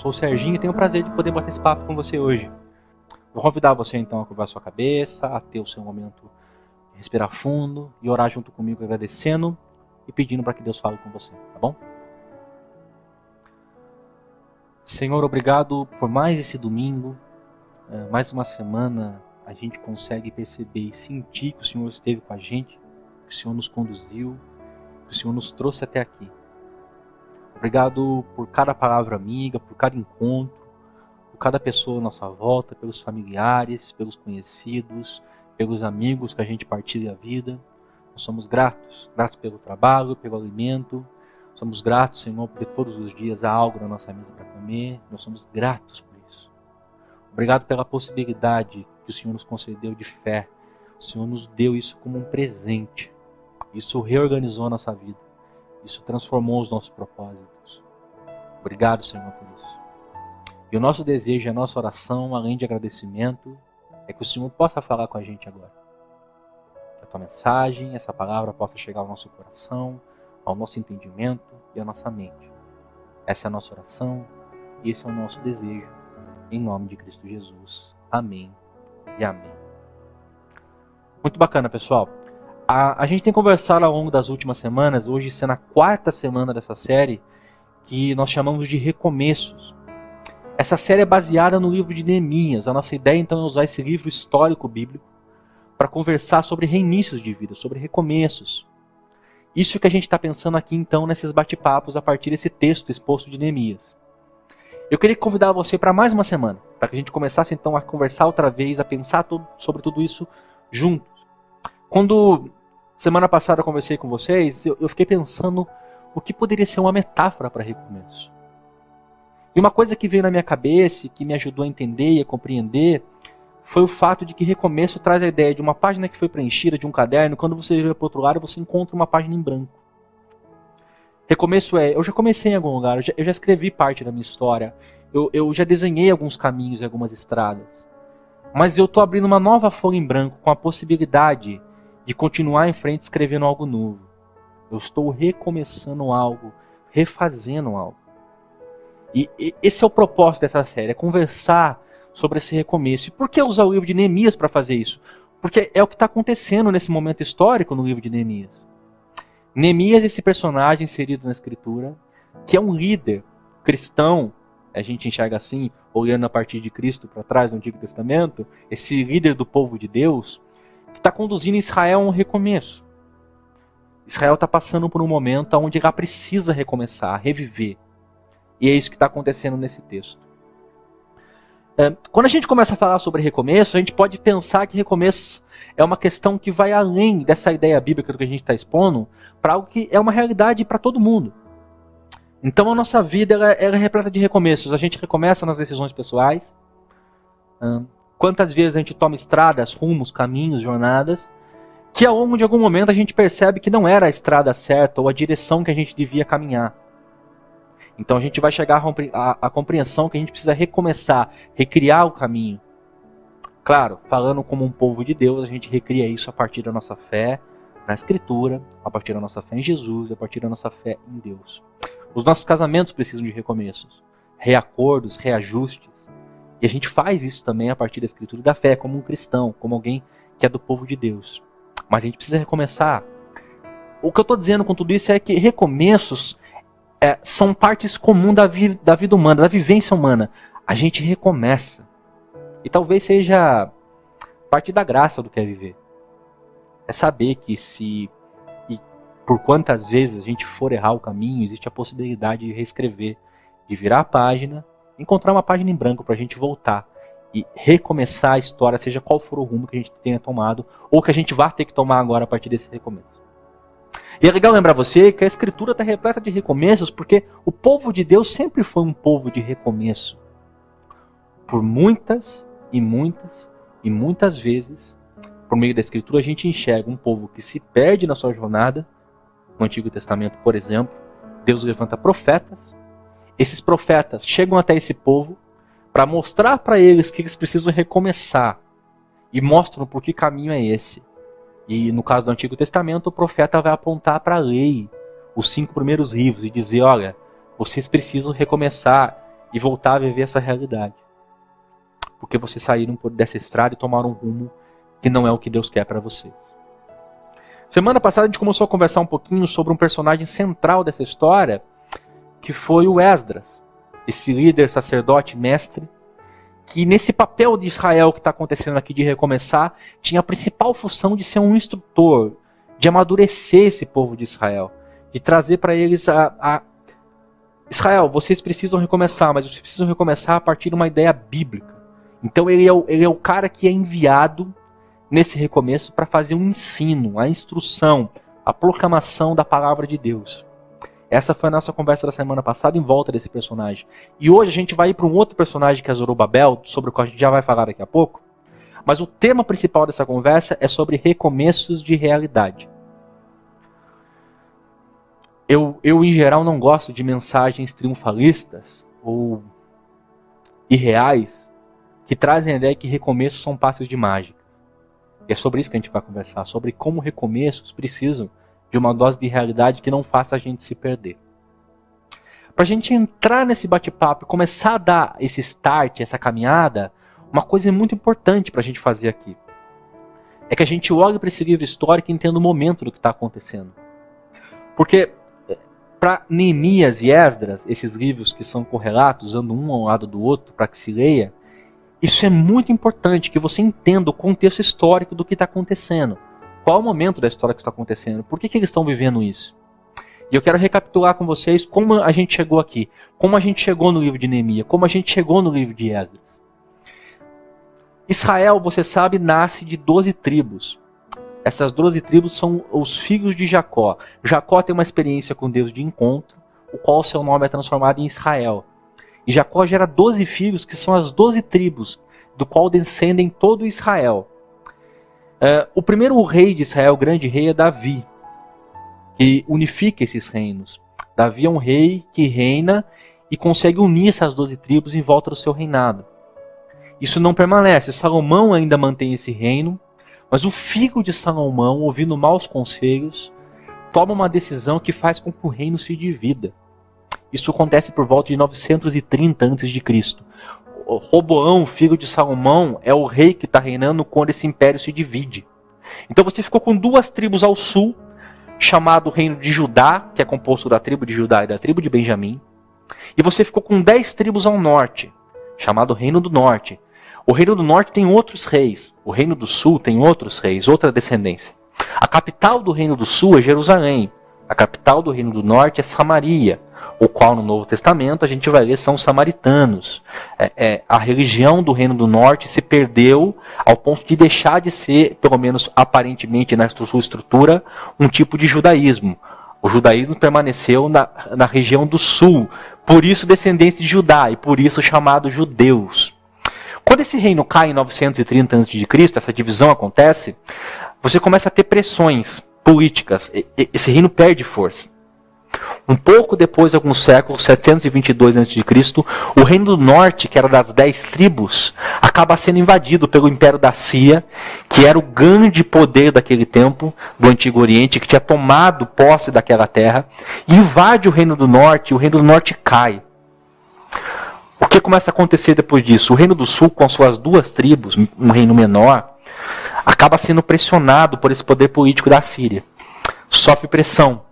sou o Serginho e tenho o prazer de poder bater esse papo com você hoje. Vou convidar você então a curvar sua cabeça, a ter o seu momento respirar fundo e orar junto comigo agradecendo e pedindo para que Deus fale com você, tá bom? Senhor, obrigado por mais esse domingo, é, mais uma semana a gente consegue perceber e sentir que o Senhor esteve com a gente, que o Senhor nos conduziu, que o Senhor nos trouxe até aqui. Obrigado por cada palavra amiga, por cada encontro, por cada pessoa à nossa volta, pelos familiares, pelos conhecidos, pelos amigos que a gente partilha a vida. Nós somos gratos, gratos pelo trabalho, pelo alimento, Somos gratos, Senhor, porque todos os dias há algo na nossa mesa para comer. Nós somos gratos por isso. Obrigado pela possibilidade que o Senhor nos concedeu de fé. O Senhor nos deu isso como um presente. Isso reorganizou a nossa vida. Isso transformou os nossos propósitos. Obrigado, Senhor, por isso. E o nosso desejo, a nossa oração, além de agradecimento, é que o Senhor possa falar com a gente agora. Que a tua mensagem, essa palavra possa chegar ao nosso coração, ao nosso entendimento e à nossa mente. Essa é a nossa oração e esse é o nosso desejo. Em nome de Cristo Jesus. Amém e amém. Muito bacana, pessoal. A, a gente tem conversado ao longo das últimas semanas, hoje sendo a quarta semana dessa série, que nós chamamos de recomeços. Essa série é baseada no livro de Neemias. A nossa ideia então é usar esse livro histórico bíblico para conversar sobre reinícios de vida, sobre recomeços. Isso que a gente está pensando aqui então nesses bate-papos a partir desse texto exposto de Neemias. Eu queria convidar você para mais uma semana, para que a gente começasse então a conversar outra vez, a pensar tudo, sobre tudo isso juntos. Quando semana passada eu conversei com vocês, eu, eu fiquei pensando o que poderia ser uma metáfora para recomeço. E uma coisa que veio na minha cabeça, que me ajudou a entender e a compreender, foi o fato de que recomeço traz a ideia de uma página que foi preenchida, de um caderno, quando você vira para outro lado, você encontra uma página em branco. Recomeço é, eu já comecei em algum lugar, eu já, eu já escrevi parte da minha história, eu, eu já desenhei alguns caminhos e algumas estradas. Mas eu estou abrindo uma nova folha em branco com a possibilidade de continuar em frente escrevendo algo novo. Eu estou recomeçando algo, refazendo algo. E, e esse é o propósito dessa série, é conversar sobre esse recomeço. E por que usar o livro de Neemias para fazer isso? Porque é o que está acontecendo nesse momento histórico no livro de Neemias. Neemias, esse personagem inserido na escritura, que é um líder cristão, a gente enxerga assim, olhando a partir de Cristo para trás no Antigo Testamento, esse líder do povo de Deus, que está conduzindo Israel a um recomeço. Israel está passando por um momento onde ela precisa recomeçar, reviver. E é isso que está acontecendo nesse texto. É, quando a gente começa a falar sobre recomeço, a gente pode pensar que recomeço é uma questão que vai além dessa ideia bíblica do que a gente está expondo, para algo que é uma realidade para todo mundo. Então a nossa vida ela, ela, é repleta de recomeços. A gente recomeça nas decisões pessoais. Quantas vezes a gente toma estradas, rumos, caminhos, jornadas, que ao longo de algum momento a gente percebe que não era a estrada certa ou a direção que a gente devia caminhar. Então a gente vai chegar à compreensão que a gente precisa recomeçar, recriar o caminho. Claro, falando como um povo de Deus, a gente recria isso a partir da nossa fé na Escritura, a partir da nossa fé em Jesus, a partir da nossa fé em Deus. Os nossos casamentos precisam de recomeços, reacordos, reajustes. E a gente faz isso também a partir da Escritura e da fé, como um cristão, como alguém que é do povo de Deus. Mas a gente precisa recomeçar. O que eu estou dizendo com tudo isso é que recomeços é, são partes comuns da, vi da vida humana, da vivência humana. A gente recomeça. E talvez seja parte da graça do que é viver. É saber que se e por quantas vezes a gente for errar o caminho, existe a possibilidade de reescrever, de virar a página, encontrar uma página em branco para a gente voltar e recomeçar a história, seja qual for o rumo que a gente tenha tomado, ou que a gente vá ter que tomar agora a partir desse recomeço. E é legal lembrar você que a escritura está repleta de recomeços, porque o povo de Deus sempre foi um povo de recomeço. Por muitas e muitas e muitas vezes, por meio da escritura, a gente enxerga um povo que se perde na sua jornada. No Antigo Testamento, por exemplo, Deus levanta profetas. Esses profetas chegam até esse povo para mostrar para eles que eles precisam recomeçar e mostram por que caminho é esse. E no caso do Antigo Testamento, o profeta vai apontar para a lei, os cinco primeiros livros, e dizer: olha, vocês precisam recomeçar e voltar a viver essa realidade. Porque vocês saíram dessa estrada e tomaram um rumo que não é o que Deus quer para vocês. Semana passada a gente começou a conversar um pouquinho sobre um personagem central dessa história, que foi o Esdras, esse líder, sacerdote, mestre, que nesse papel de Israel que está acontecendo aqui de recomeçar, tinha a principal função de ser um instrutor, de amadurecer esse povo de Israel, de trazer para eles a, a, Israel, vocês precisam recomeçar, mas vocês precisam recomeçar a partir de uma ideia bíblica. Então ele é o, ele é o cara que é enviado nesse recomeço para fazer um ensino, a instrução, a proclamação da palavra de Deus. Essa foi a nossa conversa da semana passada em volta desse personagem. E hoje a gente vai ir para um outro personagem que é Zorobabel, sobre o qual a gente já vai falar daqui a pouco. Mas o tema principal dessa conversa é sobre recomeços de realidade. Eu, eu, em geral, não gosto de mensagens triunfalistas ou irreais que trazem a ideia que recomeços são passos de mágica. E é sobre isso que a gente vai conversar, sobre como recomeços precisam de uma dose de realidade que não faça a gente se perder. Para a gente entrar nesse bate-papo e começar a dar esse start, essa caminhada, uma coisa muito importante para a gente fazer aqui é que a gente olhe para esse livro histórico e entenda o momento do que está acontecendo. Porque para Neemias e Esdras, esses livros que são correlatos, andam um ao lado do outro para que se leia, isso é muito importante que você entenda o contexto histórico do que está acontecendo. Qual o momento da história que está acontecendo? Por que, que eles estão vivendo isso? E eu quero recapitular com vocês como a gente chegou aqui, como a gente chegou no livro de Neemias, como a gente chegou no livro de Esdras. Israel, você sabe, nasce de 12 tribos. Essas doze tribos são os filhos de Jacó. Jacó tem uma experiência com Deus de encontro, o qual seu nome é transformado em Israel. E Jacó gera doze filhos, que são as doze tribos, do qual descendem todo Israel. Uh, o primeiro rei de Israel, o grande rei, é Davi, que unifica esses reinos. Davi é um rei que reina e consegue unir essas doze tribos em volta do seu reinado. Isso não permanece. Salomão ainda mantém esse reino, mas o filho de Salomão, ouvindo maus conselhos, toma uma decisão que faz com que o reino se divida. Isso acontece por volta de 930 a.C. Roboão, filho de Salomão, é o rei que está reinando quando esse império se divide. Então você ficou com duas tribos ao sul, chamado Reino de Judá, que é composto da tribo de Judá e da tribo de Benjamim. E você ficou com dez tribos ao norte, chamado Reino do Norte, o reino do norte tem outros reis, o reino do sul tem outros reis, outra descendência. A capital do reino do sul é Jerusalém, a capital do reino do norte é Samaria, o qual no Novo Testamento a gente vai ler são samaritanos. É, é, a religião do reino do norte se perdeu ao ponto de deixar de ser, pelo menos aparentemente na sua estrutura, um tipo de judaísmo. O judaísmo permaneceu na, na região do sul, por isso descendência de Judá e por isso chamados judeus. Quando esse reino cai em 930 a.C., essa divisão acontece, você começa a ter pressões políticas. Esse reino perde força. Um pouco depois, alguns séculos, 722 a.C., o reino do norte, que era das dez tribos, acaba sendo invadido pelo Império da Síria, que era o grande poder daquele tempo, do Antigo Oriente, que tinha tomado posse daquela terra, invade o reino do norte, e o reino do norte cai. O que começa a acontecer depois disso? O Reino do Sul, com suas duas tribos, um reino menor, acaba sendo pressionado por esse poder político da Síria. Sofre pressão.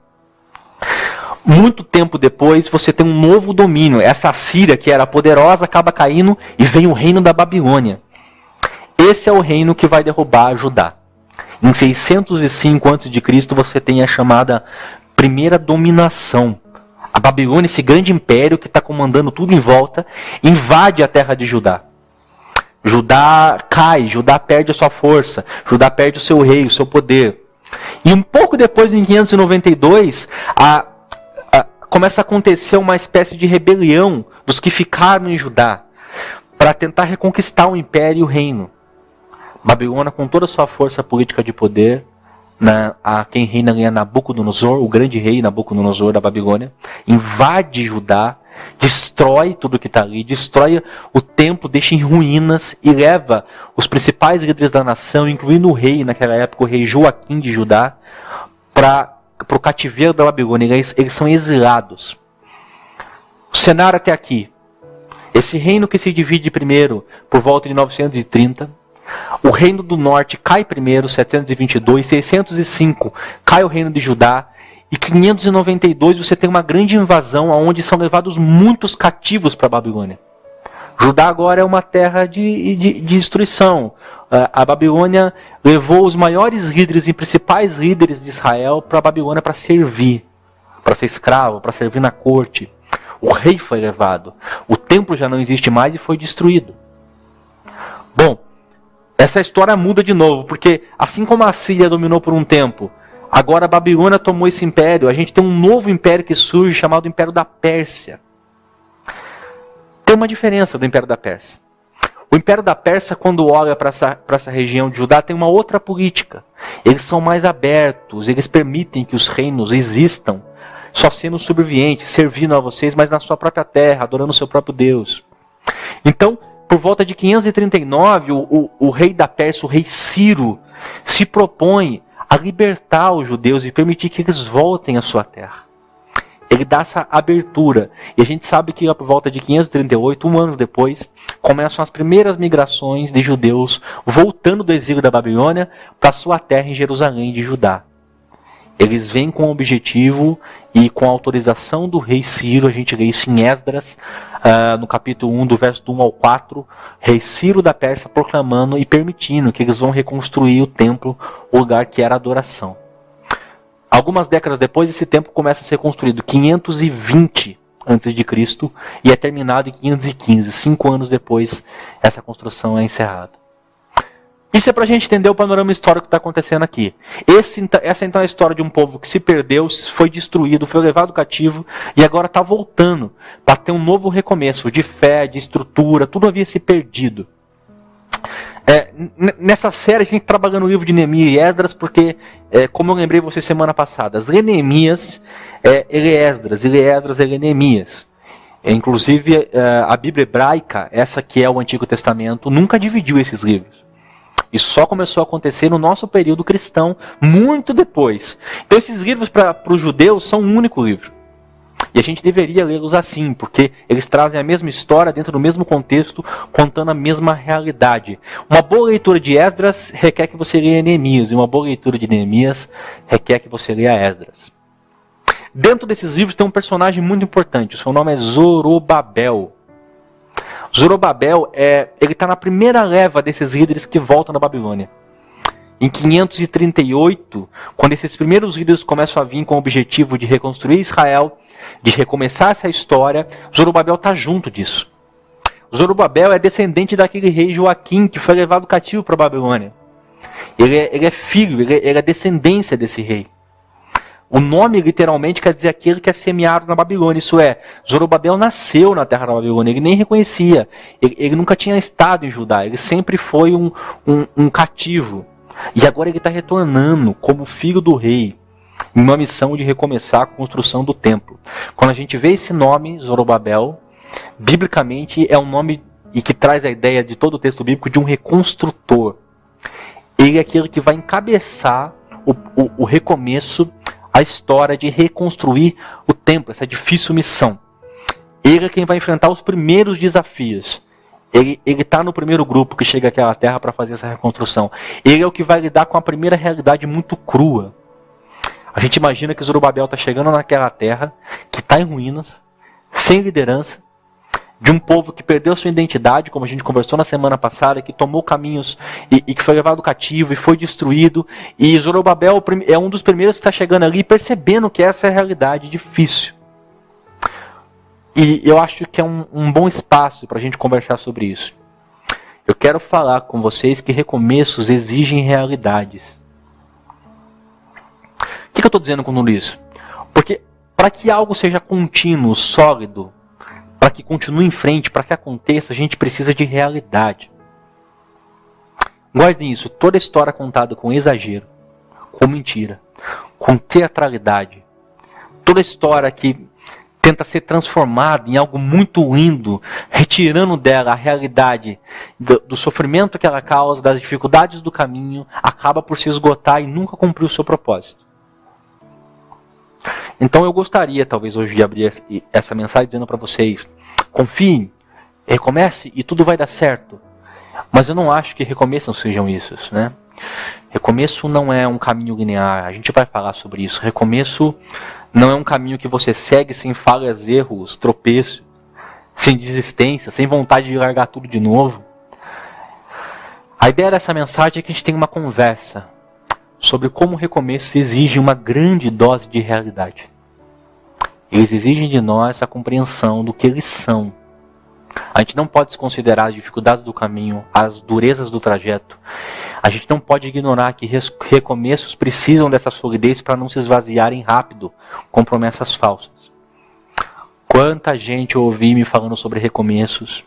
Muito tempo depois, você tem um novo domínio. Essa Síria, que era poderosa, acaba caindo e vem o reino da Babilônia. Esse é o reino que vai derrubar Judá. Em 605 a.C., você tem a chamada primeira dominação a Babilônia, esse grande império que está comandando tudo em volta, invade a terra de Judá. Judá cai, Judá perde a sua força, Judá perde o seu rei, o seu poder. E um pouco depois, em 592, a, começa a acontecer uma espécie de rebelião dos que ficaram em Judá para tentar reconquistar o império e o reino. Babilônia, com toda a sua força política de poder, na, a quem reina é Nabucodonosor, o grande rei Nabucodonosor da Babilônia, invade Judá, destrói tudo que está ali, destrói o templo, deixa em ruínas e leva os principais líderes da nação, incluindo o rei, naquela época, o rei Joaquim de Judá, para o cativeiro da Babilônia. Eles, eles são exilados. O cenário até aqui. Esse reino que se divide primeiro por volta de 930. O reino do norte cai primeiro, 722. 605 cai o reino de Judá. E 592 você tem uma grande invasão onde são levados muitos cativos para a Babilônia. Judá agora é uma terra de, de, de destruição. A Babilônia levou os maiores líderes e principais líderes de Israel para a Babilônia para servir, para ser escravo, para servir na corte. O rei foi levado. O templo já não existe mais e foi destruído. Bom, essa história muda de novo, porque assim como a Síria dominou por um tempo, agora a Babilônia tomou esse império. A gente tem um novo império que surge chamado Império da Pérsia. Tem uma diferença do Império da Pérsia. O Império da Pérsia, quando olha para essa, essa região de Judá, tem uma outra política. Eles são mais abertos, eles permitem que os reinos existam só sendo subserviente, servindo a vocês, mas na sua própria terra, adorando o seu próprio Deus. Então, por volta de 539, o, o, o rei da Pérsia, o rei Ciro, se propõe a libertar os judeus e permitir que eles voltem à sua terra. Ele dá essa abertura. E a gente sabe que por volta de 538, um ano depois, começam as primeiras migrações de judeus voltando do exílio da Babilônia para sua terra em Jerusalém de Judá. Eles vêm com o objetivo e com a autorização do rei Ciro, a gente lê isso em Esdras, uh, no capítulo 1, do verso 1 ao 4, rei Ciro da Pérsia proclamando e permitindo que eles vão reconstruir o templo, o lugar que era adoração. Algumas décadas depois, esse templo começa a ser construído, 520 a.C., e é terminado em 515. Cinco anos depois, essa construção é encerrada. Isso é para a gente entender o panorama histórico que está acontecendo aqui. Esse, então, essa então é a história de um povo que se perdeu, foi destruído, foi levado cativo e agora está voltando para ter um novo recomeço de fé, de estrutura, tudo havia se perdido. É, nessa série a gente trabalhando no livro de Neemias e Esdras, porque, é, como eu lembrei você semana passada, as Neemias, é, ele é Esdras, ele é Esdras, ele é Neemias. É, inclusive, é, a Bíblia hebraica, essa que é o Antigo Testamento, nunca dividiu esses livros. Isso só começou a acontecer no nosso período cristão, muito depois. Então, esses livros para os judeus são um único livro. E a gente deveria lê-los assim, porque eles trazem a mesma história dentro do mesmo contexto, contando a mesma realidade. Uma boa leitura de Esdras requer que você leia Neemias, e uma boa leitura de Neemias requer que você leia Esdras. Dentro desses livros tem um personagem muito importante, o seu nome é Zorobabel. Zorobabel é, ele está na primeira leva desses líderes que voltam da Babilônia. Em 538, quando esses primeiros líderes começam a vir com o objetivo de reconstruir Israel, de recomeçar essa história, Zorobabel está junto disso. Zorobabel é descendente daquele rei Joaquim que foi levado cativo para a Babilônia. Ele é, ele é filho, ele é, ele é descendência desse rei. O nome literalmente quer dizer aquele que é semeado na Babilônia. Isso é, Zorobabel nasceu na terra da Babilônia, ele nem reconhecia. Ele, ele nunca tinha estado em Judá, ele sempre foi um, um, um cativo. E agora ele está retornando como filho do rei, em uma missão de recomeçar a construção do templo. Quando a gente vê esse nome, Zorobabel, biblicamente é um nome e que traz a ideia de todo o texto bíblico de um reconstrutor. Ele é aquele que vai encabeçar o, o, o recomeço a história de reconstruir o templo, essa difícil missão. Ele é quem vai enfrentar os primeiros desafios. Ele está no primeiro grupo que chega àquela terra para fazer essa reconstrução. Ele é o que vai lidar com a primeira realidade muito crua. A gente imagina que Zorobabel está chegando naquela terra que está em ruínas, sem liderança, de um povo que perdeu sua identidade, como a gente conversou na semana passada, que tomou caminhos e, e que foi levado cativo e foi destruído. E Zorobabel é um dos primeiros que está chegando ali percebendo que essa é a realidade difícil. E eu acho que é um, um bom espaço para a gente conversar sobre isso. Eu quero falar com vocês que recomeços exigem realidades. O que, que eu estou dizendo com tudo isso? Porque para que algo seja contínuo, sólido, para que continue em frente, para que aconteça, a gente precisa de realidade. Guardem isso, toda história contada com exagero, com mentira, com teatralidade, toda história que tenta ser transformada em algo muito lindo, retirando dela a realidade do, do, sofrimento que ela causa, das dificuldades do caminho, acaba por se esgotar e nunca cumprir o seu propósito. Então eu gostaria, talvez hoje, de abrir essa mensagem dizendo para vocês: confiem, recomece e tudo vai dar certo. Mas eu não acho que recomeços sejam isso, né? Recomeço não é um caminho linear. A gente vai falar sobre isso. Recomeço não é um caminho que você segue sem falhas, erros, tropeços, sem desistência, sem vontade de largar tudo de novo. A ideia dessa mensagem é que a gente tenha uma conversa sobre como o recomeço exige uma grande dose de realidade. Eles exigem de nós a compreensão do que eles são. A gente não pode desconsiderar as dificuldades do caminho, as durezas do trajeto. A gente não pode ignorar que recomeços precisam dessa solidez para não se esvaziarem rápido com promessas falsas. Quanta gente eu ouvi me falando sobre recomeços,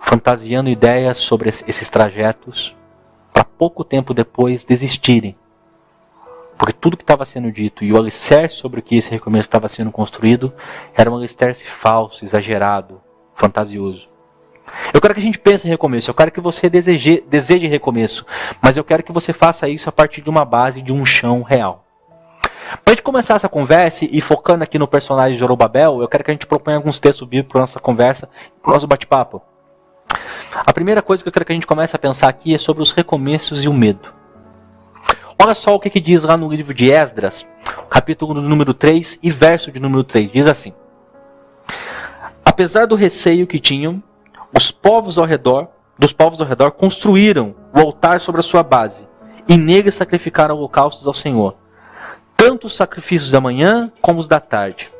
fantasiando ideias sobre esses trajetos, para pouco tempo depois desistirem porque tudo que estava sendo dito e o alicerce sobre o que esse recomeço estava sendo construído era um alicerce falso, exagerado, fantasioso. Eu quero que a gente pense em recomeço, eu quero que você deseje, deseje recomeço, mas eu quero que você faça isso a partir de uma base, de um chão real. Para a gente começar essa conversa e focando aqui no personagem de Zorobabel, eu quero que a gente proponha alguns textos bíblicos para nossa conversa, para o nosso bate-papo. A primeira coisa que eu quero que a gente comece a pensar aqui é sobre os recomeços e o medo. Olha só o que, que diz lá no livro de Esdras, capítulo número 3 e verso de número 3. Diz assim: Apesar do receio que tinham, os povos ao redor, dos povos ao redor construíram o altar sobre a sua base, e nele sacrificaram holocaustos ao Senhor, tanto os sacrifícios da manhã como os da tarde.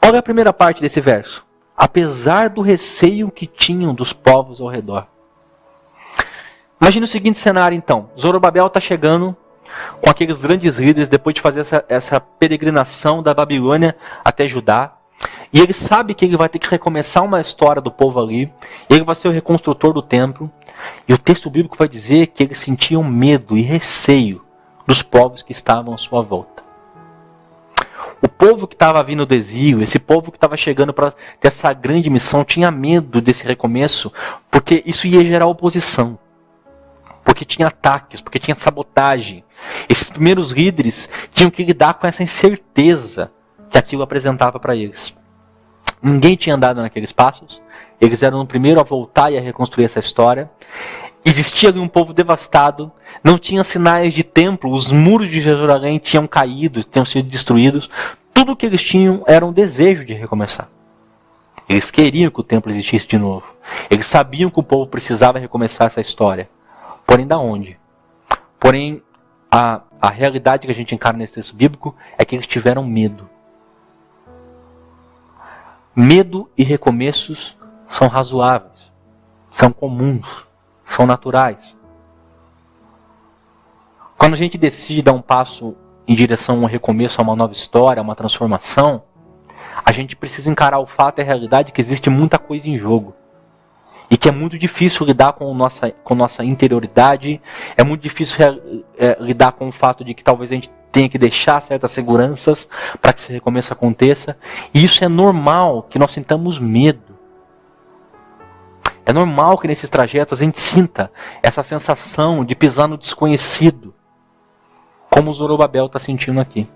Olha a primeira parte desse verso. Apesar do receio que tinham dos povos ao redor. Imagina o seguinte cenário então: Zorobabel está chegando com aqueles grandes líderes depois de fazer essa, essa peregrinação da Babilônia até Judá. E ele sabe que ele vai ter que recomeçar uma história do povo ali. Ele vai ser o reconstrutor do templo. E o texto bíblico vai dizer que eles sentiam medo e receio dos povos que estavam à sua volta. O povo que estava vindo do exílio, esse povo que estava chegando para ter essa grande missão, tinha medo desse recomeço, porque isso ia gerar oposição porque tinha ataques, porque tinha sabotagem. Esses primeiros líderes tinham que lidar com essa incerteza que aquilo apresentava para eles. Ninguém tinha andado naqueles passos. Eles eram o primeiro a voltar e a reconstruir essa história. Existia ali um povo devastado, não tinha sinais de templo, os muros de Jerusalém tinham caído, tinham sido destruídos. Tudo o que eles tinham era um desejo de recomeçar. Eles queriam que o templo existisse de novo. Eles sabiam que o povo precisava recomeçar essa história. Porém, da onde? Porém, a, a realidade que a gente encara nesse texto bíblico é que eles tiveram medo. Medo e recomeços são razoáveis, são comuns, são naturais. Quando a gente decide dar um passo em direção a um recomeço, a uma nova história, a uma transformação, a gente precisa encarar o fato e a realidade que existe muita coisa em jogo e que é muito difícil lidar com nossa, com nossa interioridade, é muito difícil é, lidar com o fato de que talvez a gente tenha que deixar certas seguranças para que esse recomeço aconteça. E isso é normal que nós sintamos medo. É normal que nesses trajetos a gente sinta essa sensação de pisar no desconhecido, como o Zorobabel está sentindo aqui.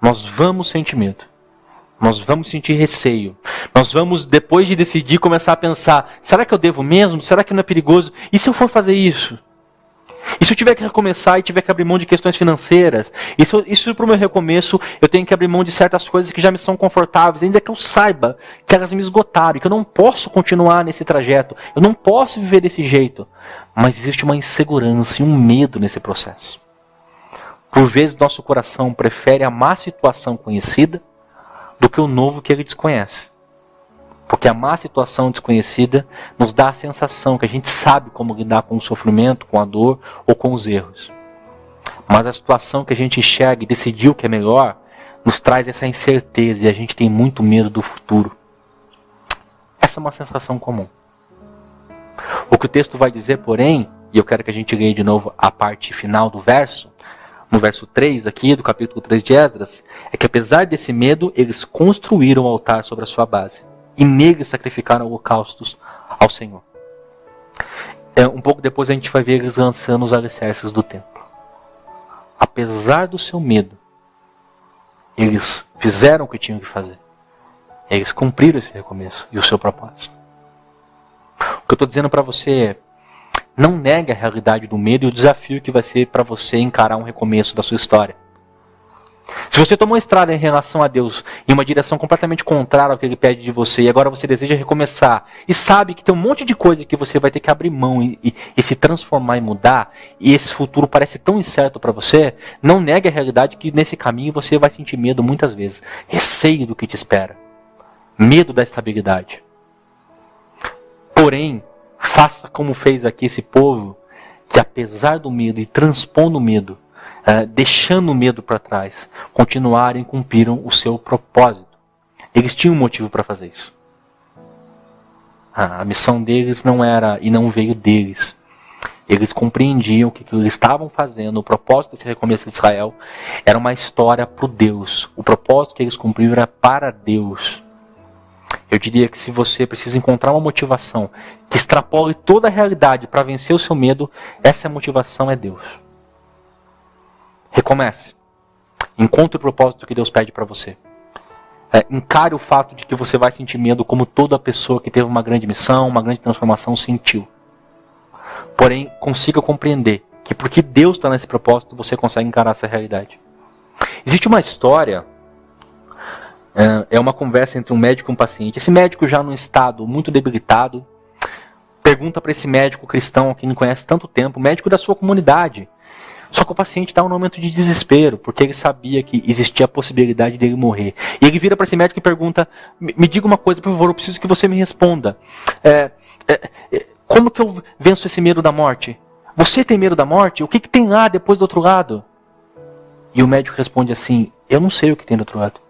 Nós vamos sentir medo. Nós vamos sentir receio. Nós vamos, depois de decidir, começar a pensar: será que eu devo mesmo? Será que não é perigoso? E se eu for fazer isso? E se eu tiver que recomeçar e tiver que abrir mão de questões financeiras? E se, isso para o meu recomeço eu tenho que abrir mão de certas coisas que já me são confortáveis, ainda que eu saiba que elas me esgotaram, que eu não posso continuar nesse trajeto, eu não posso viver desse jeito. Mas existe uma insegurança e um medo nesse processo. Por vezes nosso coração prefere a má situação conhecida do que o novo que ele desconhece. Porque a má situação desconhecida nos dá a sensação que a gente sabe como lidar com o sofrimento, com a dor ou com os erros. Mas a situação que a gente enxerga e decidiu que é melhor nos traz essa incerteza e a gente tem muito medo do futuro. Essa é uma sensação comum. O que o texto vai dizer, porém, e eu quero que a gente leia de novo a parte final do verso, no verso 3 aqui, do capítulo 3 de Esdras, é que apesar desse medo, eles construíram o um altar sobre a sua base. E nele sacrificaram holocaustos ao Senhor. É, um pouco depois a gente vai ver eles lançando os alicerces do templo. Apesar do seu medo, eles fizeram o que tinham que fazer. Eles cumpriram esse recomeço e o seu propósito. O que eu estou dizendo para você é: não negue a realidade do medo e o desafio que vai ser para você encarar um recomeço da sua história. Se você tomou estrada em relação a Deus em uma direção completamente contrária ao que Ele pede de você, e agora você deseja recomeçar, e sabe que tem um monte de coisa que você vai ter que abrir mão e, e, e se transformar e mudar, e esse futuro parece tão incerto para você, não negue a realidade que nesse caminho você vai sentir medo muitas vezes, receio do que te espera, medo da estabilidade. Porém, faça como fez aqui esse povo, que apesar do medo e transpondo o medo, uh, deixando o medo para trás, continuaram e cumpriram o seu propósito. Eles tinham um motivo para fazer isso. A missão deles não era e não veio deles. Eles compreendiam que o que eles estavam fazendo, o propósito desse recomeço de Israel, era uma história para o Deus. O propósito que eles cumpriram era para Deus. Eu diria que se você precisa encontrar uma motivação que extrapole toda a realidade para vencer o seu medo, essa motivação é Deus. Recomece. Encontre o propósito que Deus pede para você. É, encare o fato de que você vai sentir medo como toda pessoa que teve uma grande missão, uma grande transformação sentiu. Porém, consiga compreender que porque Deus está nesse propósito, você consegue encarar essa realidade. Existe uma história, é, é uma conversa entre um médico e um paciente. Esse médico já num estado muito debilitado, pergunta para esse médico cristão, que não conhece tanto tempo, médico da sua comunidade, só que o paciente está um momento de desespero, porque ele sabia que existia a possibilidade dele morrer. E ele vira para esse médico e pergunta: Me diga uma coisa, por favor, eu preciso que você me responda. É, é, é, como que eu venço esse medo da morte? Você tem medo da morte? O que, que tem lá depois do outro lado? E o médico responde assim: Eu não sei o que tem do outro lado.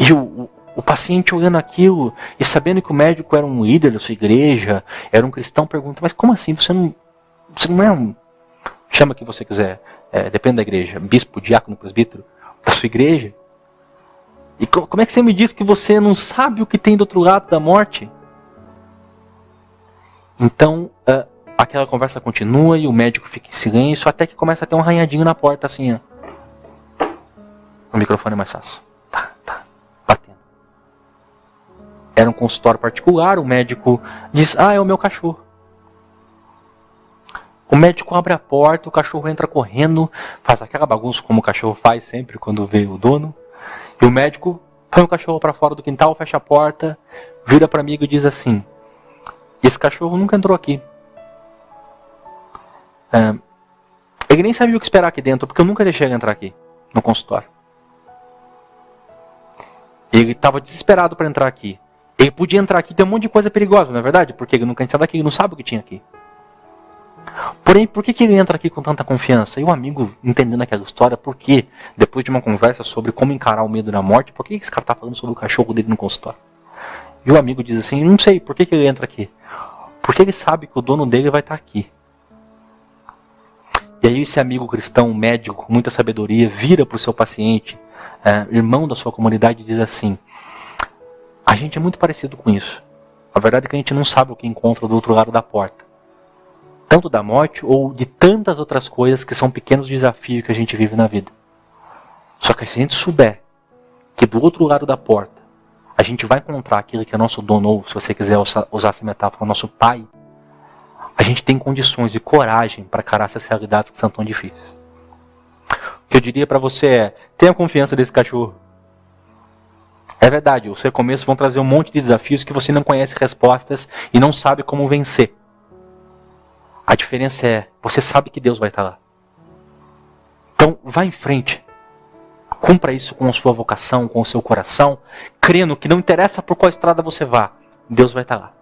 E o, o, paciente olhando aquilo e sabendo que o médico era um líder da sua igreja, era um cristão, pergunta: Mas como assim? Você não, você não é um chama que você quiser, é, depende da igreja, bispo, diácono, presbítero, da sua igreja. E co como é que você me diz que você não sabe o que tem do outro lado da morte? Então, uh, aquela conversa continua e o médico fica em silêncio até que começa a ter um arranhadinho na porta, assim, ó. O microfone é mais fácil. Era um consultório particular, o médico diz, ah, é o meu cachorro. O médico abre a porta, o cachorro entra correndo, faz aquela bagunça como o cachorro faz sempre quando vê o dono. E o médico põe o cachorro para fora do quintal, fecha a porta, vira para amigo e diz assim: Esse cachorro nunca entrou aqui. É, ele nem sabia o que esperar aqui dentro, porque eu nunca deixei ele entrar aqui, no consultório. Ele estava desesperado para entrar aqui. Ele podia entrar aqui, tem um monte de coisa perigosa, não é verdade? Porque ele nunca entrou aqui, ele não sabe o que tinha aqui. Porém, por que, que ele entra aqui com tanta confiança? E o amigo, entendendo aquela história, por que, depois de uma conversa sobre como encarar o medo da morte, por que esse cara está falando sobre o cachorro dele no consultório? E o amigo diz assim: Não sei, por que, que ele entra aqui? Porque ele sabe que o dono dele vai estar tá aqui. E aí, esse amigo cristão, médico, com muita sabedoria, vira para o seu paciente, é, irmão da sua comunidade, e diz assim: A gente é muito parecido com isso. A verdade é que a gente não sabe o que encontra do outro lado da porta tanto da morte ou de tantas outras coisas que são pequenos desafios que a gente vive na vida. Só que se a gente souber que do outro lado da porta a gente vai encontrar aquilo que é nosso dono, ou se você quiser usar essa metáfora, nosso pai, a gente tem condições e coragem para encarar essas realidades que são tão difíceis. O que eu diria para você é: tenha confiança desse cachorro. É verdade, os recomeços vão trazer um monte de desafios que você não conhece respostas e não sabe como vencer. A diferença é, você sabe que Deus vai estar lá. Então, vá em frente. Cumpra isso com a sua vocação, com o seu coração, crendo que não interessa por qual estrada você vá, Deus vai estar lá.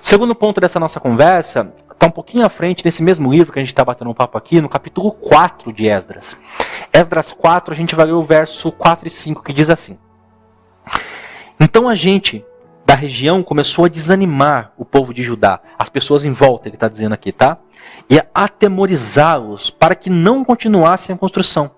segundo ponto dessa nossa conversa está um pouquinho à frente nesse mesmo livro que a gente está batendo um papo aqui, no capítulo 4 de Esdras. Esdras 4, a gente vai ler o verso 4 e 5 que diz assim: Então a gente da região começou a desanimar o povo de Judá, as pessoas em volta, ele está dizendo aqui, tá? E a atemorizá-los para que não continuassem a construção.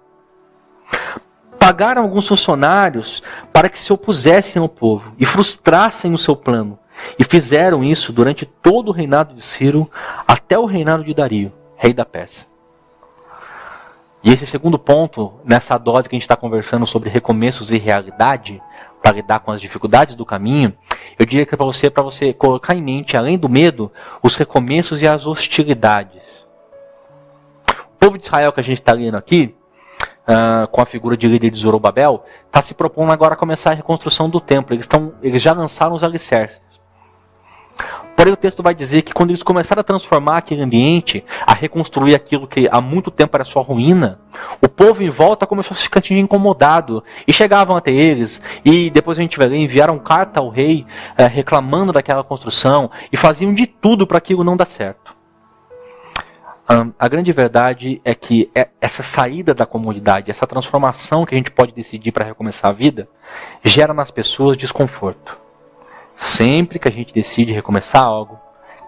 Pagaram alguns funcionários para que se opusessem ao povo e frustrassem o seu plano. E fizeram isso durante todo o reinado de Ciro, até o reinado de Dario, rei da Pérsia. E esse segundo ponto, nessa dose que a gente está conversando sobre recomeços e realidade, para lidar com as dificuldades do caminho, eu diria que é para você, para você colocar em mente, além do medo, os recomeços e as hostilidades. O povo de Israel que a gente está lendo aqui, uh, com a figura de líder de Zorobabel, está se propondo agora começar a reconstrução do templo. Eles, tão, eles já lançaram os alicerces. Porém, o texto vai dizer que quando eles começaram a transformar aquele ambiente, a reconstruir aquilo que há muito tempo era sua ruína, o povo em volta começou a se ficar incomodado. E chegavam até eles, e depois a gente vai ler, enviaram carta ao rei eh, reclamando daquela construção, e faziam de tudo para aquilo não dar certo. a grande verdade é que é essa saída da comodidade, essa transformação que a gente pode decidir para recomeçar a vida, gera nas pessoas desconforto. Sempre que a gente decide recomeçar algo,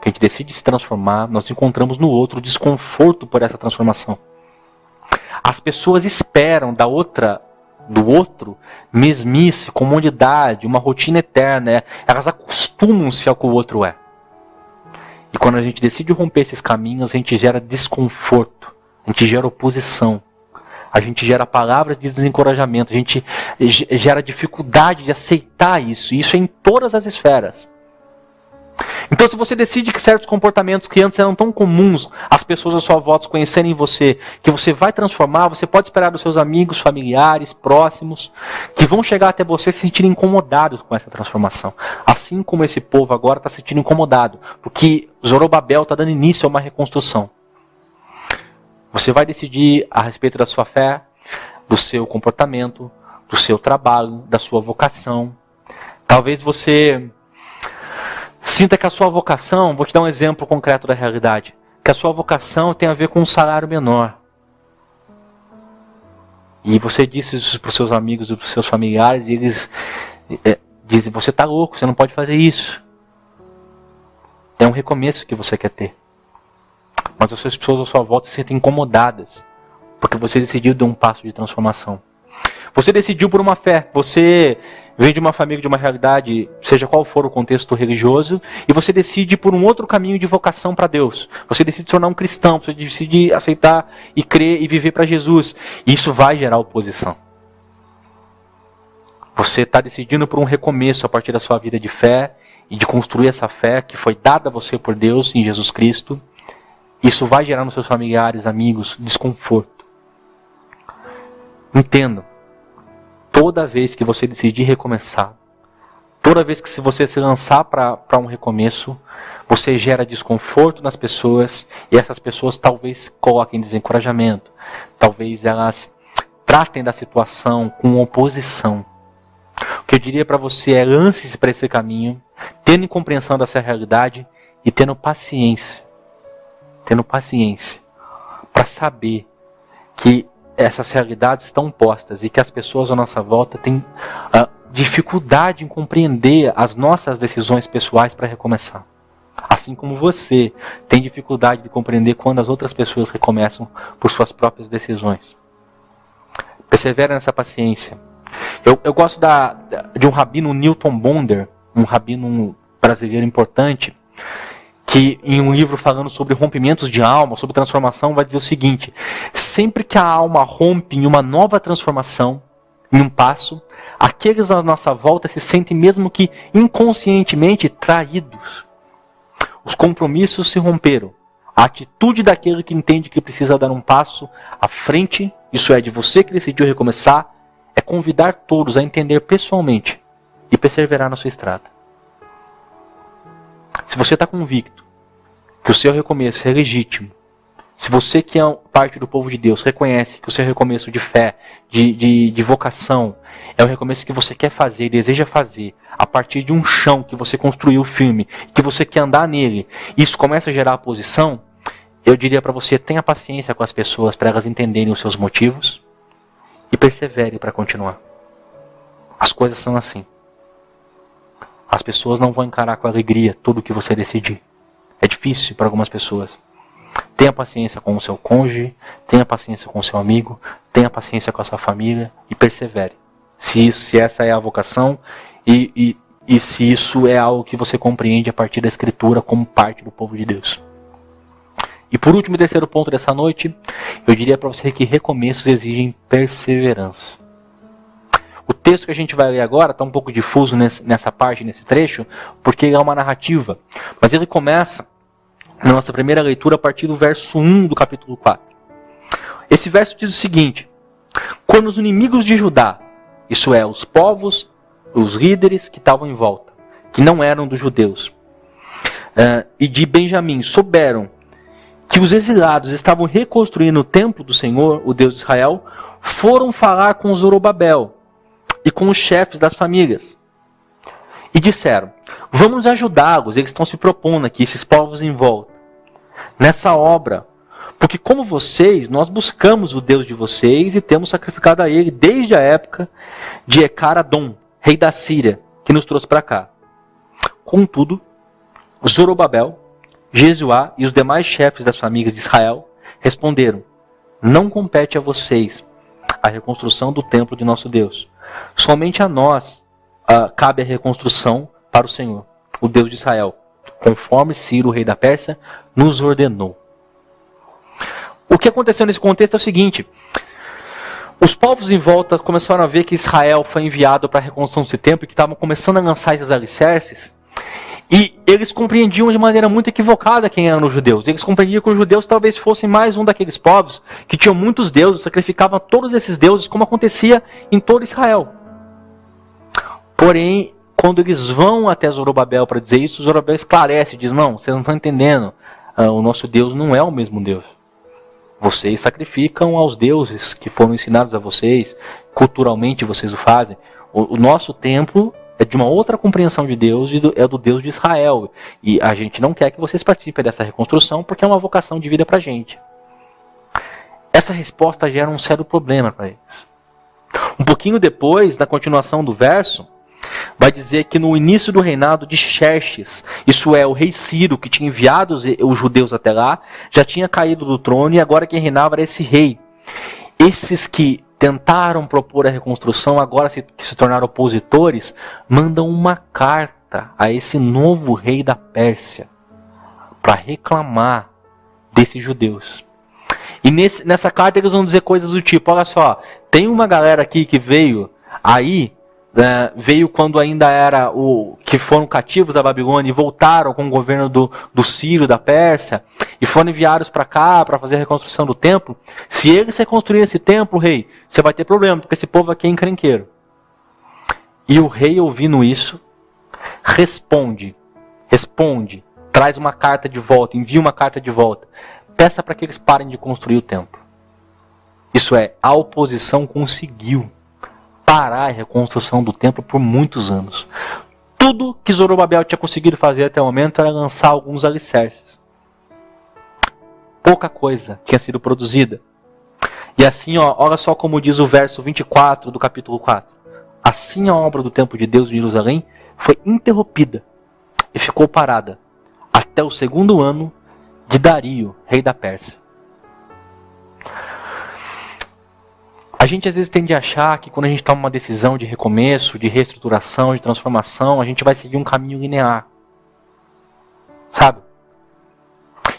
que a gente decide se transformar, nós encontramos no outro desconforto por essa transformação. As pessoas esperam da outra, do outro, mesmice, comodidade, uma rotina eterna. É, elas acostumam-se ao que o outro é. E quando a gente decide romper esses caminhos, a gente gera desconforto, a gente gera oposição, a gente gera palavras de desencorajamento, a gente gera dificuldade de aceitar isso. Isso é em todas as esferas. Então, se você decide que certos comportamentos que antes eram tão comuns, as pessoas à sua volta conhecerem você, que você vai transformar, você pode esperar dos seus amigos, familiares, próximos, que vão chegar até você se sentirem incomodados com essa transformação. Assim como esse povo agora está se sentindo incomodado, porque Zorobabel está dando início a uma reconstrução. Você vai decidir a respeito da sua fé, do seu comportamento, do seu trabalho, da sua vocação. Talvez você sinta que a sua vocação, vou te dar um exemplo concreto da realidade, que a sua vocação tem a ver com um salário menor. E você disse isso para os seus amigos e para os seus familiares, e eles é, dizem: Você está louco, você não pode fazer isso. É um recomeço que você quer ter mas as pessoas à sua volta se sentem incomodadas, porque você decidiu dar um passo de transformação. Você decidiu por uma fé, você vem de uma família, de uma realidade, seja qual for o contexto religioso, e você decide por um outro caminho de vocação para Deus. Você decide se tornar um cristão, você decide aceitar e crer e viver para Jesus. E isso vai gerar oposição. Você está decidindo por um recomeço a partir da sua vida de fé e de construir essa fé que foi dada a você por Deus em Jesus Cristo. Isso vai gerar nos seus familiares, amigos, desconforto. Entendo. Toda vez que você decidir recomeçar, toda vez que você se lançar para um recomeço, você gera desconforto nas pessoas e essas pessoas talvez coloquem desencorajamento, talvez elas tratem da situação com oposição. O que eu diria para você é lance-se para esse caminho, tendo compreensão dessa realidade e tendo paciência tendo paciência para saber que essas realidades estão postas e que as pessoas à nossa volta têm uh, dificuldade em compreender as nossas decisões pessoais para recomeçar. Assim como você tem dificuldade de compreender quando as outras pessoas recomeçam por suas próprias decisões. Persevera nessa paciência. Eu, eu gosto da, de um rabino Newton Bonder, um rabino brasileiro importante, que em um livro falando sobre rompimentos de alma, sobre transformação, vai dizer o seguinte: sempre que a alma rompe em uma nova transformação, em um passo, aqueles à nossa volta se sentem mesmo que inconscientemente traídos. Os compromissos se romperam. A atitude daquele que entende que precisa dar um passo à frente, isso é, de você que decidiu recomeçar, é convidar todos a entender pessoalmente e perseverar na sua estrada. Se você está convicto que o seu recomeço é legítimo, se você que é parte do povo de Deus reconhece que o seu recomeço de fé, de, de, de vocação, é o recomeço que você quer fazer e deseja fazer a partir de um chão que você construiu firme, que você quer andar nele, isso começa a gerar oposição, eu diria para você, tenha paciência com as pessoas para elas entenderem os seus motivos e persevere para continuar. As coisas são assim. As pessoas não vão encarar com alegria tudo o que você decidir. É difícil para algumas pessoas. Tenha paciência com o seu cônjuge, tenha paciência com o seu amigo, tenha paciência com a sua família e persevere. Se, se essa é a vocação e, e, e se isso é algo que você compreende a partir da Escritura como parte do povo de Deus. E por último e terceiro ponto dessa noite, eu diria para você que recomeços exigem perseverança. O texto que a gente vai ler agora está um pouco difuso nessa parte, nesse trecho, porque é uma narrativa. Mas ele começa, na nossa primeira leitura, a partir do verso 1 do capítulo 4. Esse verso diz o seguinte: Quando os inimigos de Judá, isso é, os povos, os líderes que estavam em volta, que não eram dos judeus, uh, e de Benjamim, souberam que os exilados estavam reconstruindo o templo do Senhor, o Deus de Israel, foram falar com Zorobabel e com os chefes das famílias. E disseram: Vamos ajudá-los, eles estão se propondo aqui, esses povos em volta, nessa obra. Porque, como vocês, nós buscamos o Deus de vocês e temos sacrificado a ele desde a época de Ecaradon, rei da Síria, que nos trouxe para cá. Contudo, Zorobabel Jesuá e os demais chefes das famílias de Israel responderam: Não compete a vocês a reconstrução do templo de nosso Deus. Somente a nós uh, cabe a reconstrução para o Senhor, o Deus de Israel, conforme Ciro, rei da Pérsia, nos ordenou. O que aconteceu nesse contexto é o seguinte: os povos em volta começaram a ver que Israel foi enviado para a reconstrução desse templo e que estavam começando a lançar esses alicerces. E eles compreendiam de maneira muito equivocada quem eram os judeus. Eles compreendiam que os judeus talvez fossem mais um daqueles povos que tinham muitos deuses, sacrificavam todos esses deuses, como acontecia em todo Israel. Porém, quando eles vão até Zorobabel para dizer isso, Zorobabel esclarece diz: Não, vocês não estão entendendo. Ah, o nosso Deus não é o mesmo Deus. Vocês sacrificam aos deuses que foram ensinados a vocês, culturalmente vocês o fazem. O nosso templo é de uma outra compreensão de Deus e do, é do Deus de Israel. E a gente não quer que vocês participem dessa reconstrução porque é uma vocação de vida para a gente. Essa resposta gera um sério problema para eles. Um pouquinho depois, na continuação do verso, vai dizer que no início do reinado de Xerxes, isso é, o rei Ciro, que tinha enviado os, os judeus até lá, já tinha caído do trono e agora quem reinava era esse rei. Esses que tentaram propor a reconstrução, agora se, que se tornaram opositores, mandam uma carta a esse novo rei da Pérsia para reclamar desses judeus. E nesse, nessa carta eles vão dizer coisas do tipo: olha só, tem uma galera aqui que veio aí né, veio quando ainda era o que foram cativos da Babilônia e voltaram com o governo do, do Sírio, da Pérsia, e foram enviados para cá para fazer a reconstrução do templo. Se eles reconstruírem esse templo, rei, você vai ter problema, porque esse povo aqui é encrenqueiro. E o rei, ouvindo isso, responde, responde, traz uma carta de volta, envia uma carta de volta, peça para que eles parem de construir o templo. Isso é, a oposição conseguiu parar a reconstrução do templo por muitos anos. Tudo que Zorobabel tinha conseguido fazer até o momento era lançar alguns alicerces. Pouca coisa tinha sido produzida. E assim, ó, olha só como diz o verso 24 do capítulo 4. Assim a obra do templo de Deus em Jerusalém foi interrompida e ficou parada até o segundo ano de Dario, rei da Pérsia. Gente às vezes tende a achar que quando a gente toma uma decisão de recomeço, de reestruturação, de transformação, a gente vai seguir um caminho linear. Sabe?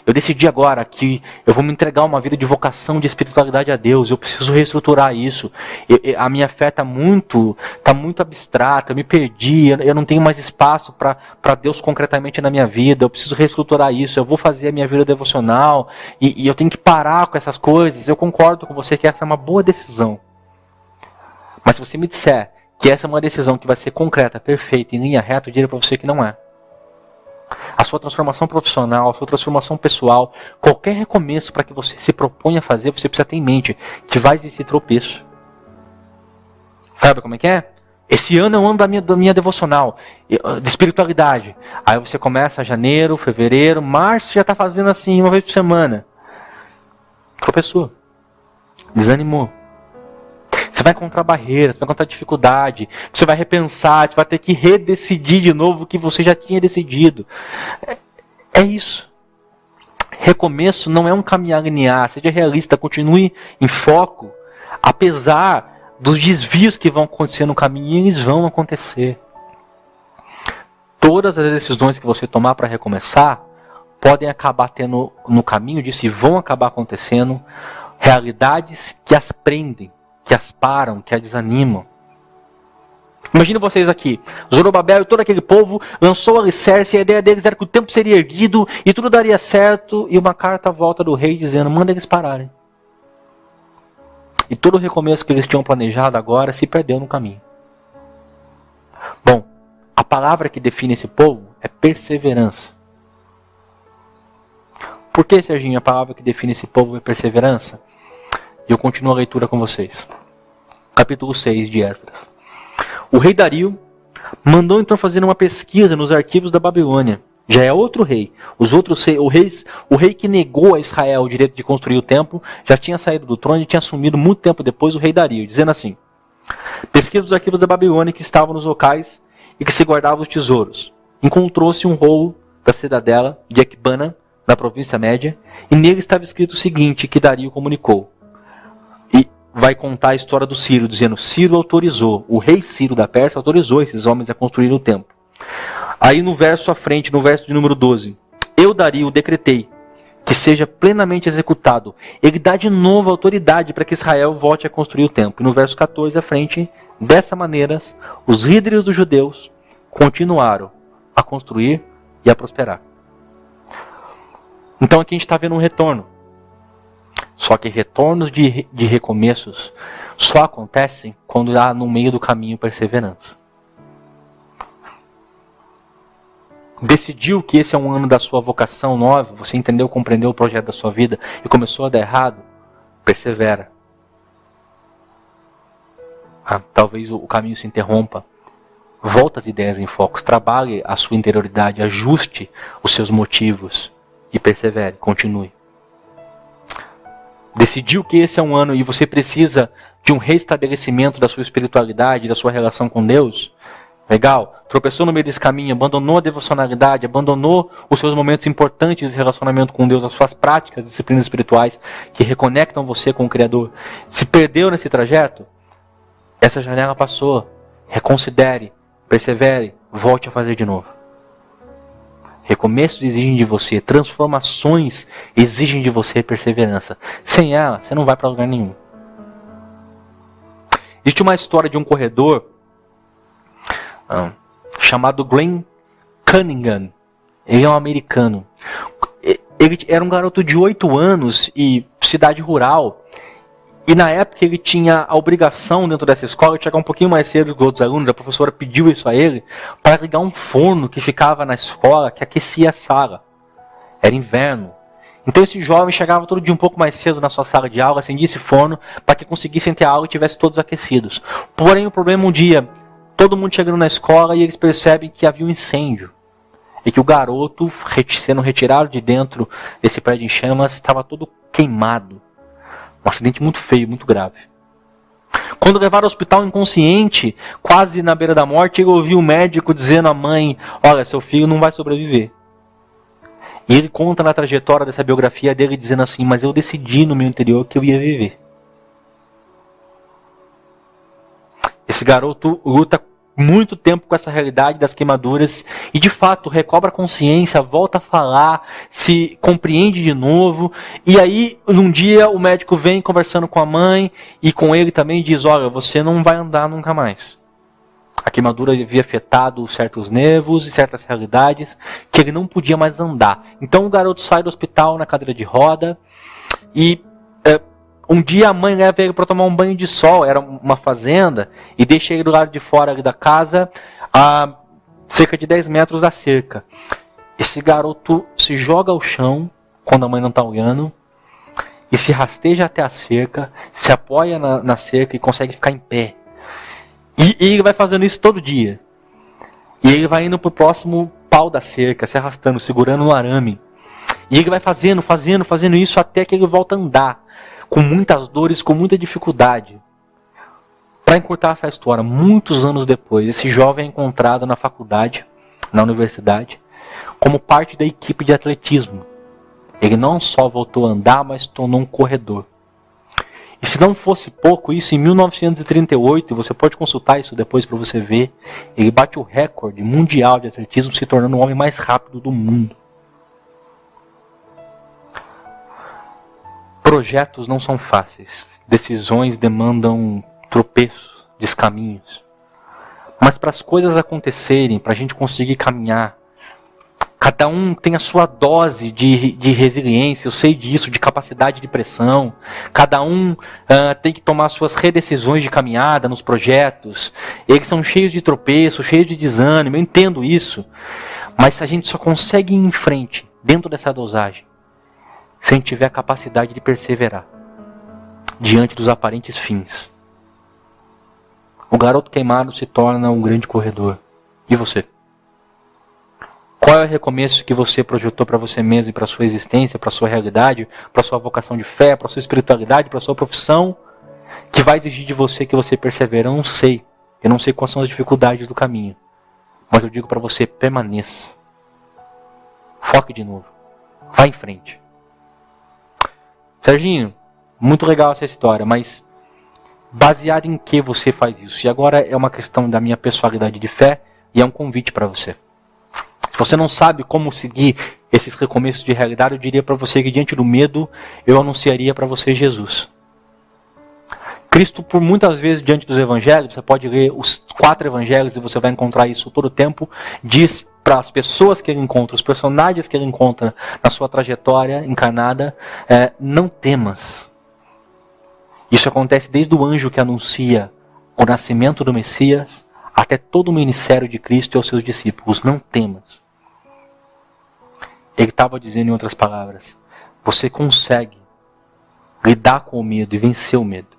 Eu decidi agora que eu vou me entregar uma vida de vocação, de espiritualidade a Deus. Eu preciso reestruturar isso. Eu, a minha fé está muito, tá muito abstrata. Eu me perdi. Eu, não tenho mais espaço para Deus concretamente na minha vida. Eu preciso reestruturar isso. Eu vou fazer a minha vida devocional e, e eu tenho que parar com essas coisas. Eu concordo com você que essa é uma boa decisão. Mas se você me disser que essa é uma decisão que vai ser concreta, perfeita, em linha reta, eu diria para você que não é a sua transformação profissional, a sua transformação pessoal, qualquer recomeço para que você se proponha a fazer, você precisa ter em mente que vai existir tropeço. Sabe como é que é? Esse ano é o ano da minha, da minha devocional, ah, de espiritualidade. Aí você começa janeiro, fevereiro, março, já está fazendo assim, uma vez por semana. Tropeçou. Desanimou. Você vai encontrar barreiras, vai encontrar dificuldade, você vai repensar, você vai ter que redecidir de novo o que você já tinha decidido. É, é isso. Recomeço não é um caminhar linear, seja realista, continue em foco, apesar dos desvios que vão acontecer no caminho, eles vão acontecer. Todas as decisões que você tomar para recomeçar, podem acabar tendo no caminho disso e vão acabar acontecendo realidades que as prendem, que as param, que as desanimam. Imagina vocês aqui, Zorobabel e todo aquele povo lançou o alicerce e a ideia deles era que o templo seria erguido e tudo daria certo e uma carta volta do rei dizendo, manda eles pararem. E todo o recomeço que eles tinham planejado agora se perdeu no caminho. Bom, a palavra que define esse povo é perseverança. Por que, Serginho, a palavra que define esse povo é perseverança? E eu continuo a leitura com vocês. Capítulo 6 de Esdras. O rei Dario mandou então fazer uma pesquisa nos arquivos da Babilônia já é outro rei. Os outros o, reis, o rei que negou a Israel o direito de construir o templo já tinha saído do trono e tinha assumido muito tempo depois o rei Dario, dizendo assim: Pesquisa dos arquivos da Babilônia que estavam nos locais e que se guardavam os tesouros. Encontrou-se um rolo da cidadela de Ecbana, da província média, e nele estava escrito o seguinte que Dario comunicou. Vai contar a história do Ciro, dizendo: Ciro autorizou, o rei Ciro da Pérsia autorizou esses homens a construir o templo. Aí no verso à frente, no verso de número 12, eu daria o decretei que seja plenamente executado. Ele dá de novo autoridade para que Israel volte a construir o templo. E no verso 14 à frente, dessa maneira, os líderes dos judeus continuaram a construir e a prosperar. Então aqui a gente está vendo um retorno. Só que retornos de, de recomeços só acontecem quando há no meio do caminho perseverança. decidiu que esse é um ano da sua vocação nova, você entendeu, compreendeu o projeto da sua vida e começou a dar errado, persevera. Ah, talvez o caminho se interrompa. Volta as ideias em foco, trabalhe a sua interioridade, ajuste os seus motivos e persevere, continue. Decidiu que esse é um ano e você precisa de um restabelecimento da sua espiritualidade, da sua relação com Deus, Legal? Tropeçou no meio desse caminho, abandonou a devocionalidade, abandonou os seus momentos importantes de relacionamento com Deus, as suas práticas, disciplinas espirituais que reconectam você com o Criador. Se perdeu nesse trajeto, essa janela passou. Reconsidere, persevere, volte a fazer de novo. Recomeços exigem de você, transformações exigem de você perseverança. Sem ela, você não vai para lugar nenhum. Existe uma história de um corredor ah, chamado Glenn Cunningham. Ele é um americano. Ele era um garoto de 8 anos e cidade rural. E na época ele tinha a obrigação dentro dessa escola de chegar um pouquinho mais cedo que os outros alunos. A professora pediu isso a ele para ligar um forno que ficava na escola que aquecia a sala. Era inverno. Então esse jovem chegava todo dia um pouco mais cedo na sua sala de aula, acendia esse forno para que conseguissem ter aula e tivesse todos aquecidos. Porém o problema um dia todo mundo chegando na escola e eles percebem que havia um incêndio. E que o garoto, sendo retirado de dentro desse prédio em chamas, estava todo queimado. Um acidente muito feio, muito grave. Quando levaram ao hospital inconsciente, quase na beira da morte, ele ouviu o médico dizendo à mãe: Olha, seu filho não vai sobreviver. E ele conta na trajetória dessa biografia dele dizendo assim: Mas eu decidi no meu interior que eu ia viver. Esse garoto luta muito tempo com essa realidade das queimaduras e de fato recobra consciência, volta a falar, se compreende de novo. E aí, num dia, o médico vem conversando com a mãe e com ele também diz: Olha, você não vai andar nunca mais. A queimadura havia afetado certos nervos e certas realidades que ele não podia mais andar. Então o garoto sai do hospital na cadeira de roda e um dia a mãe leva ele para tomar um banho de sol, era uma fazenda, e deixa ele do lado de fora da casa, a cerca de 10 metros da cerca. Esse garoto se joga ao chão, quando a mãe não está olhando, e se rasteja até a cerca, se apoia na, na cerca e consegue ficar em pé. E, e, ele vai fazendo isso todo dia. E ele vai indo para o próximo pau da cerca, se arrastando, segurando no arame. E ele vai fazendo, fazendo, fazendo isso até que ele volta a andar com muitas dores, com muita dificuldade. Para encurtar essa história, muitos anos depois, esse jovem é encontrado na faculdade, na universidade, como parte da equipe de atletismo. Ele não só voltou a andar, mas tornou um corredor. E se não fosse pouco, isso em 1938, você pode consultar isso depois para você ver, ele bate o recorde mundial de atletismo, se tornando o homem mais rápido do mundo. Projetos não são fáceis. Decisões demandam tropeços, descaminhos. Mas para as coisas acontecerem, para a gente conseguir caminhar, cada um tem a sua dose de, de resiliência, eu sei disso, de capacidade de pressão. Cada um uh, tem que tomar suas redecisões de caminhada nos projetos. Eles são cheios de tropeços, cheios de desânimo, eu entendo isso. Mas a gente só consegue ir em frente, dentro dessa dosagem, se a gente tiver a capacidade de perseverar diante dos aparentes fins. O garoto queimado se torna um grande corredor. E você? Qual é o recomeço que você projetou para você mesmo e para sua existência, para sua realidade, para sua vocação de fé, para sua espiritualidade, para sua profissão, que vai exigir de você que você persevere? Eu não sei. Eu não sei quais são as dificuldades do caminho. Mas eu digo para você, permaneça. Foque de novo. Vá em frente. Serginho, muito legal essa história, mas baseado em que você faz isso? E agora é uma questão da minha pessoalidade de fé e é um convite para você. Se você não sabe como seguir esses recomeços de realidade, eu diria para você que diante do medo, eu anunciaria para você Jesus. Cristo, por muitas vezes, diante dos evangelhos, você pode ler os quatro evangelhos e você vai encontrar isso todo o tempo, diz para as pessoas que ele encontra, os personagens que ele encontra na sua trajetória encarnada, é, não temas. Isso acontece desde o anjo que anuncia o nascimento do Messias até todo o ministério de Cristo e aos seus discípulos. Não temas. Ele estava dizendo em outras palavras: você consegue lidar com o medo e vencer o medo.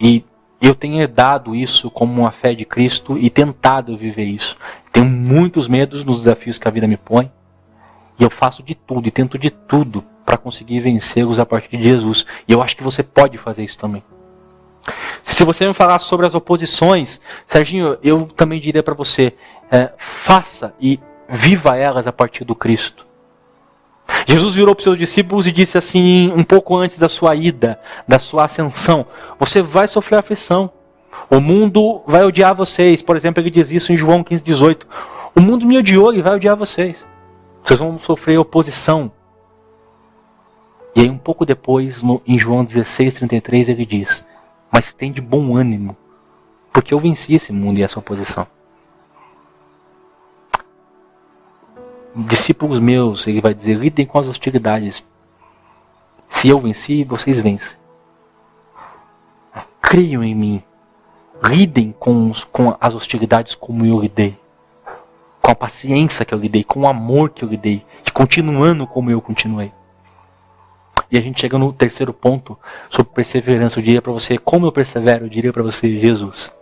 E eu tenho herdado isso como uma fé de Cristo e tentado viver isso. Tenho muitos medos nos desafios que a vida me põe. E eu faço de tudo e tento de tudo para conseguir vencê-los a partir de Jesus. E eu acho que você pode fazer isso também. Se você me falar sobre as oposições, Serginho, eu também diria para você: é, faça e viva elas a partir do Cristo. Jesus virou para os seus discípulos e disse assim, um pouco antes da sua ida, da sua ascensão: Você vai sofrer aflição. O mundo vai odiar vocês. Por exemplo, ele diz isso em João 15, 18. O mundo me odiou e vai odiar vocês. Vocês vão sofrer oposição. E aí, um pouco depois, no, em João 16, 33, ele diz: Mas tem de bom ânimo, porque eu venci esse mundo e essa oposição. discípulos meus, ele vai dizer, lidem com as hostilidades. Se eu venci, vocês vencem. Creiam em mim. Lidem com, com as hostilidades como eu lidei. Com a paciência que eu lidei, com o amor que eu lidei. E continuando como eu continuei. E a gente chega no terceiro ponto sobre perseverança. Eu diria para você, como eu persevero, eu diria para você, Jesus.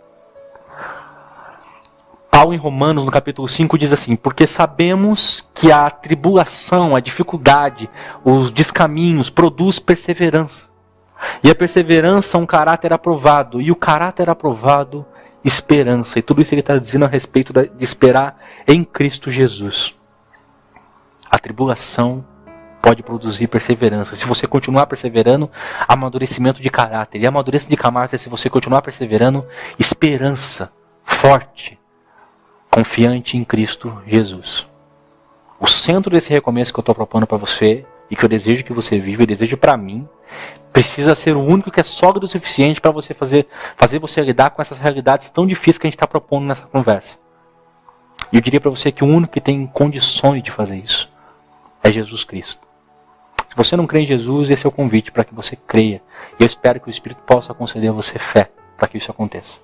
Paulo em Romanos, no capítulo 5, diz assim: Porque sabemos que a tribulação, a dificuldade, os descaminhos produz perseverança. E a perseverança um caráter aprovado. E o caráter aprovado, esperança. E tudo isso ele está dizendo a respeito de esperar em Cristo Jesus. A tribulação pode produzir perseverança. Se você continuar perseverando, amadurecimento de caráter. E amadurecimento de caráter, se você continuar perseverando, esperança forte confiante em Cristo Jesus. O centro desse recomeço que eu estou propondo para você e que eu desejo que você viva, e desejo para mim, precisa ser o único que é sólido o suficiente para você fazer, fazer você lidar com essas realidades tão difíceis que a gente está propondo nessa conversa. E eu diria para você que o único que tem condições de fazer isso é Jesus Cristo. Se você não crê em Jesus, esse é o convite para que você creia. E eu espero que o Espírito possa conceder a você fé para que isso aconteça.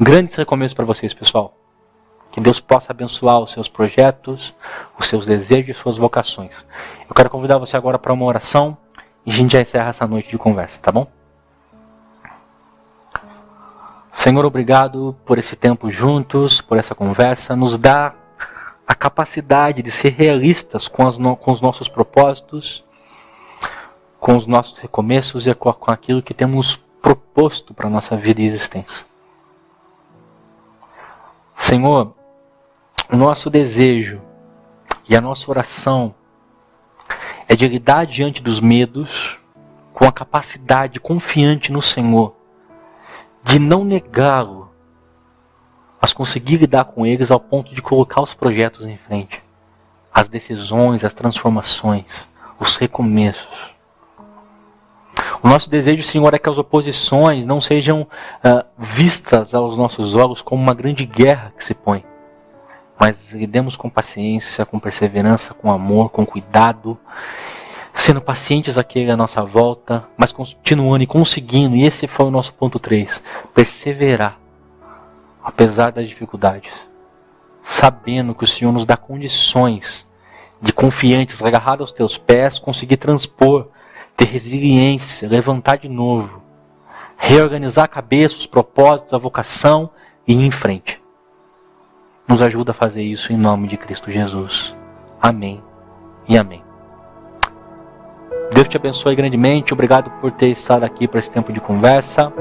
Grandes recomeços para vocês, pessoal. Que Deus possa abençoar os seus projetos, os seus desejos e suas vocações. Eu quero convidar você agora para uma oração e a gente já encerra essa noite de conversa, tá bom? Senhor, obrigado por esse tempo juntos, por essa conversa. Nos dá a capacidade de ser realistas com, as, com os nossos propósitos, com os nossos recomeços e com aquilo que temos proposto para a nossa vida e existência. Senhor, o nosso desejo e a nossa oração é de lidar diante dos medos com a capacidade confiante no Senhor, de não negá-lo, mas conseguir lidar com eles ao ponto de colocar os projetos em frente, as decisões, as transformações, os recomeços. O nosso desejo, Senhor, é que as oposições não sejam uh, vistas aos nossos olhos como uma grande guerra que se põe, mas lidemos com paciência, com perseverança, com amor, com cuidado, sendo pacientes aqui à nossa volta, mas continuando e conseguindo, e esse foi o nosso ponto 3, perseverar, apesar das dificuldades, sabendo que o Senhor nos dá condições de confiantes, agarrados aos teus pés, conseguir transpor ter resiliência, levantar de novo, reorganizar a cabeça, os propósitos, a vocação e ir em frente. Nos ajuda a fazer isso em nome de Cristo Jesus. Amém e amém. Deus te abençoe grandemente. Obrigado por ter estado aqui para esse tempo de conversa.